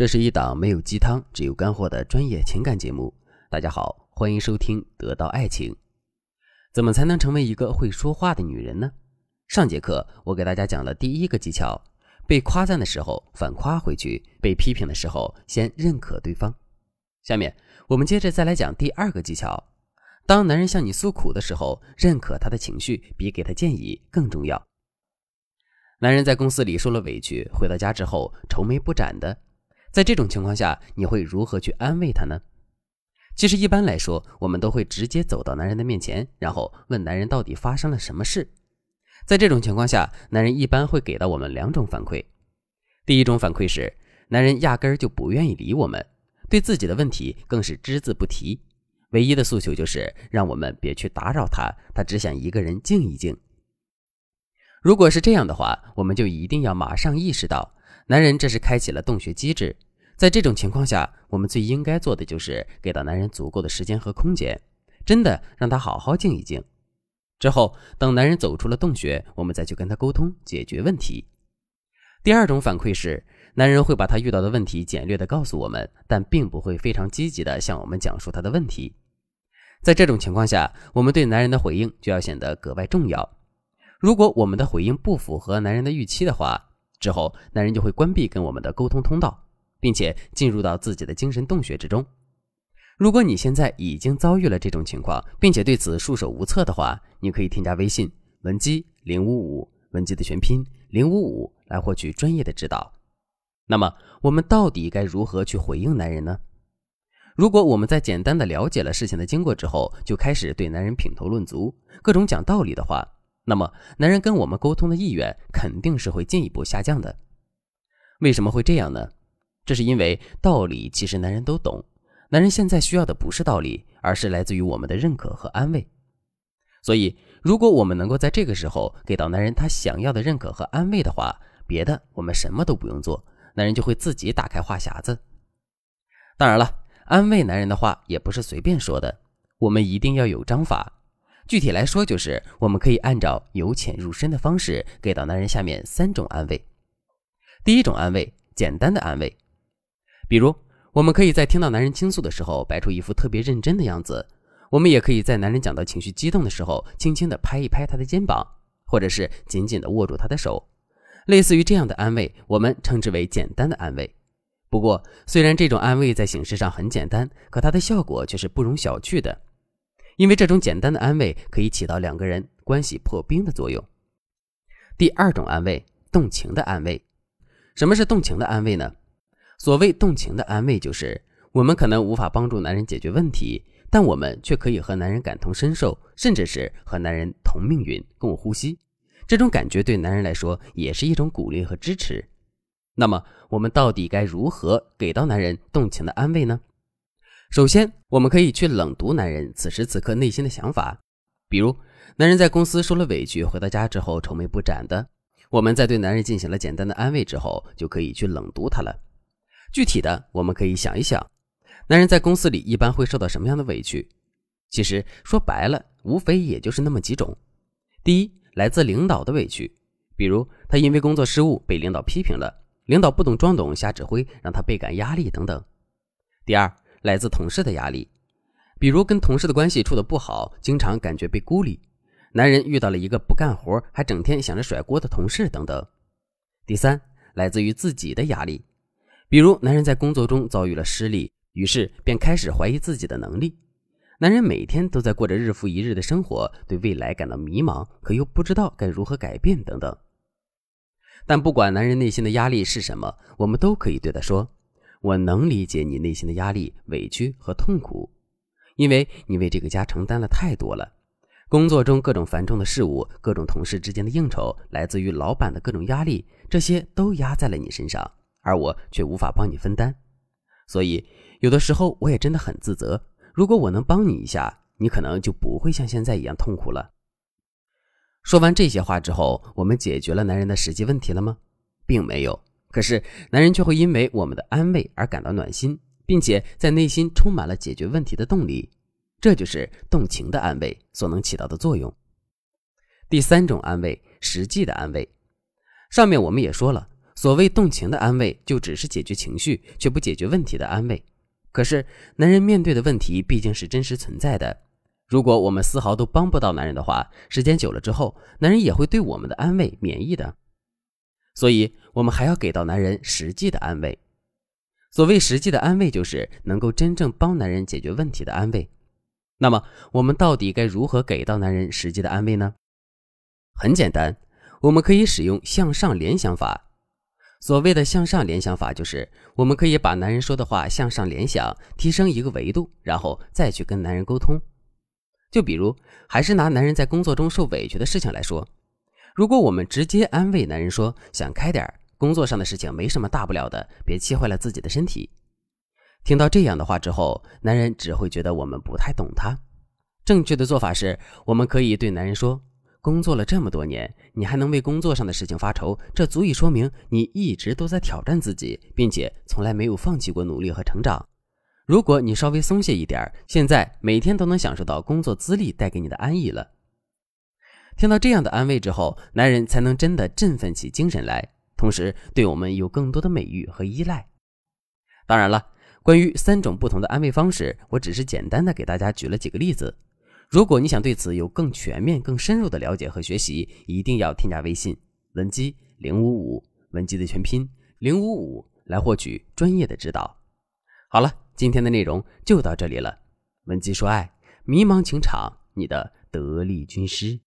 这是一档没有鸡汤、只有干货的专业情感节目。大家好，欢迎收听《得到爱情》。怎么才能成为一个会说话的女人呢？上节课我给大家讲了第一个技巧：被夸赞的时候反夸回去，被批评的时候先认可对方。下面我们接着再来讲第二个技巧：当男人向你诉苦的时候，认可他的情绪比给他建议更重要。男人在公司里受了委屈，回到家之后愁眉不展的。在这种情况下，你会如何去安慰他呢？其实一般来说，我们都会直接走到男人的面前，然后问男人到底发生了什么事。在这种情况下，男人一般会给到我们两种反馈。第一种反馈是，男人压根儿就不愿意理我们，对自己的问题更是只字不提，唯一的诉求就是让我们别去打扰他，他只想一个人静一静。如果是这样的话，我们就一定要马上意识到。男人这是开启了洞穴机制，在这种情况下，我们最应该做的就是给到男人足够的时间和空间，真的让他好好静一静。之后，等男人走出了洞穴，我们再去跟他沟通解决问题。第二种反馈是，男人会把他遇到的问题简略的告诉我们，但并不会非常积极的向我们讲述他的问题。在这种情况下，我们对男人的回应就要显得格外重要。如果我们的回应不符合男人的预期的话，之后，男人就会关闭跟我们的沟通通道，并且进入到自己的精神洞穴之中。如果你现在已经遭遇了这种情况，并且对此束手无策的话，你可以添加微信文姬零五五，文姬的全拼零五五，来获取专业的指导。那么，我们到底该如何去回应男人呢？如果我们在简单的了解了事情的经过之后，就开始对男人品头论足，各种讲道理的话，那么，男人跟我们沟通的意愿肯定是会进一步下降的。为什么会这样呢？这是因为道理其实男人都懂，男人现在需要的不是道理，而是来自于我们的认可和安慰。所以，如果我们能够在这个时候给到男人他想要的认可和安慰的话，别的我们什么都不用做，男人就会自己打开话匣子。当然了，安慰男人的话也不是随便说的，我们一定要有章法。具体来说，就是我们可以按照由浅入深的方式给到男人下面三种安慰。第一种安慰，简单的安慰，比如我们可以在听到男人倾诉的时候，摆出一副特别认真的样子；我们也可以在男人讲到情绪激动的时候，轻轻地拍一拍他的肩膀，或者是紧紧地握住他的手。类似于这样的安慰，我们称之为简单的安慰。不过，虽然这种安慰在形式上很简单，可它的效果却是不容小觑的。因为这种简单的安慰可以起到两个人关系破冰的作用。第二种安慰，动情的安慰。什么是动情的安慰呢？所谓动情的安慰，就是我们可能无法帮助男人解决问题，但我们却可以和男人感同身受，甚至是和男人同命运、共呼吸。这种感觉对男人来说也是一种鼓励和支持。那么，我们到底该如何给到男人动情的安慰呢？首先，我们可以去冷读男人此时此刻内心的想法，比如，男人在公司受了委屈，回到家之后愁眉不展的。我们在对男人进行了简单的安慰之后，就可以去冷读他了。具体的，我们可以想一想，男人在公司里一般会受到什么样的委屈？其实说白了，无非也就是那么几种：第一，来自领导的委屈，比如他因为工作失误被领导批评了，领导不懂装懂瞎指挥，让他倍感压力等等；第二，来自同事的压力，比如跟同事的关系处得不好，经常感觉被孤立；男人遇到了一个不干活还整天想着甩锅的同事等等。第三，来自于自己的压力，比如男人在工作中遭遇了失利，于是便开始怀疑自己的能力。男人每天都在过着日复一日的生活，对未来感到迷茫，可又不知道该如何改变等等。但不管男人内心的压力是什么，我们都可以对他说。我能理解你内心的压力、委屈和痛苦，因为你为这个家承担了太多了。工作中各种繁重的事物，各种同事之间的应酬，来自于老板的各种压力，这些都压在了你身上，而我却无法帮你分担。所以，有的时候我也真的很自责。如果我能帮你一下，你可能就不会像现在一样痛苦了。说完这些话之后，我们解决了男人的实际问题了吗？并没有。可是，男人却会因为我们的安慰而感到暖心，并且在内心充满了解决问题的动力。这就是动情的安慰所能起到的作用。第三种安慰，实际的安慰。上面我们也说了，所谓动情的安慰，就只是解决情绪却不解决问题的安慰。可是，男人面对的问题毕竟是真实存在的。如果我们丝毫都帮不到男人的话，时间久了之后，男人也会对我们的安慰免疫的。所以，我们还要给到男人实际的安慰。所谓实际的安慰，就是能够真正帮男人解决问题的安慰。那么，我们到底该如何给到男人实际的安慰呢？很简单，我们可以使用向上联想法。所谓的向上联想法，就是我们可以把男人说的话向上联想，提升一个维度，然后再去跟男人沟通。就比如，还是拿男人在工作中受委屈的事情来说，如果我们直接安慰男人说：“想开点工作上的事情没什么大不了的，别气坏了自己的身体。”听到这样的话之后，男人只会觉得我们不太懂他。正确的做法是，我们可以对男人说。工作了这么多年，你还能为工作上的事情发愁，这足以说明你一直都在挑战自己，并且从来没有放弃过努力和成长。如果你稍微松懈一点，现在每天都能享受到工作资历带给你的安逸了。听到这样的安慰之后，男人才能真的振奋起精神来，同时对我们有更多的美誉和依赖。当然了，关于三种不同的安慰方式，我只是简单的给大家举了几个例子。如果你想对此有更全面、更深入的了解和学习，一定要添加微信文姬零五五，文姬的全拼零五五，来获取专业的指导。好了，今天的内容就到这里了。文姬说爱，迷茫情场，你的得力军师。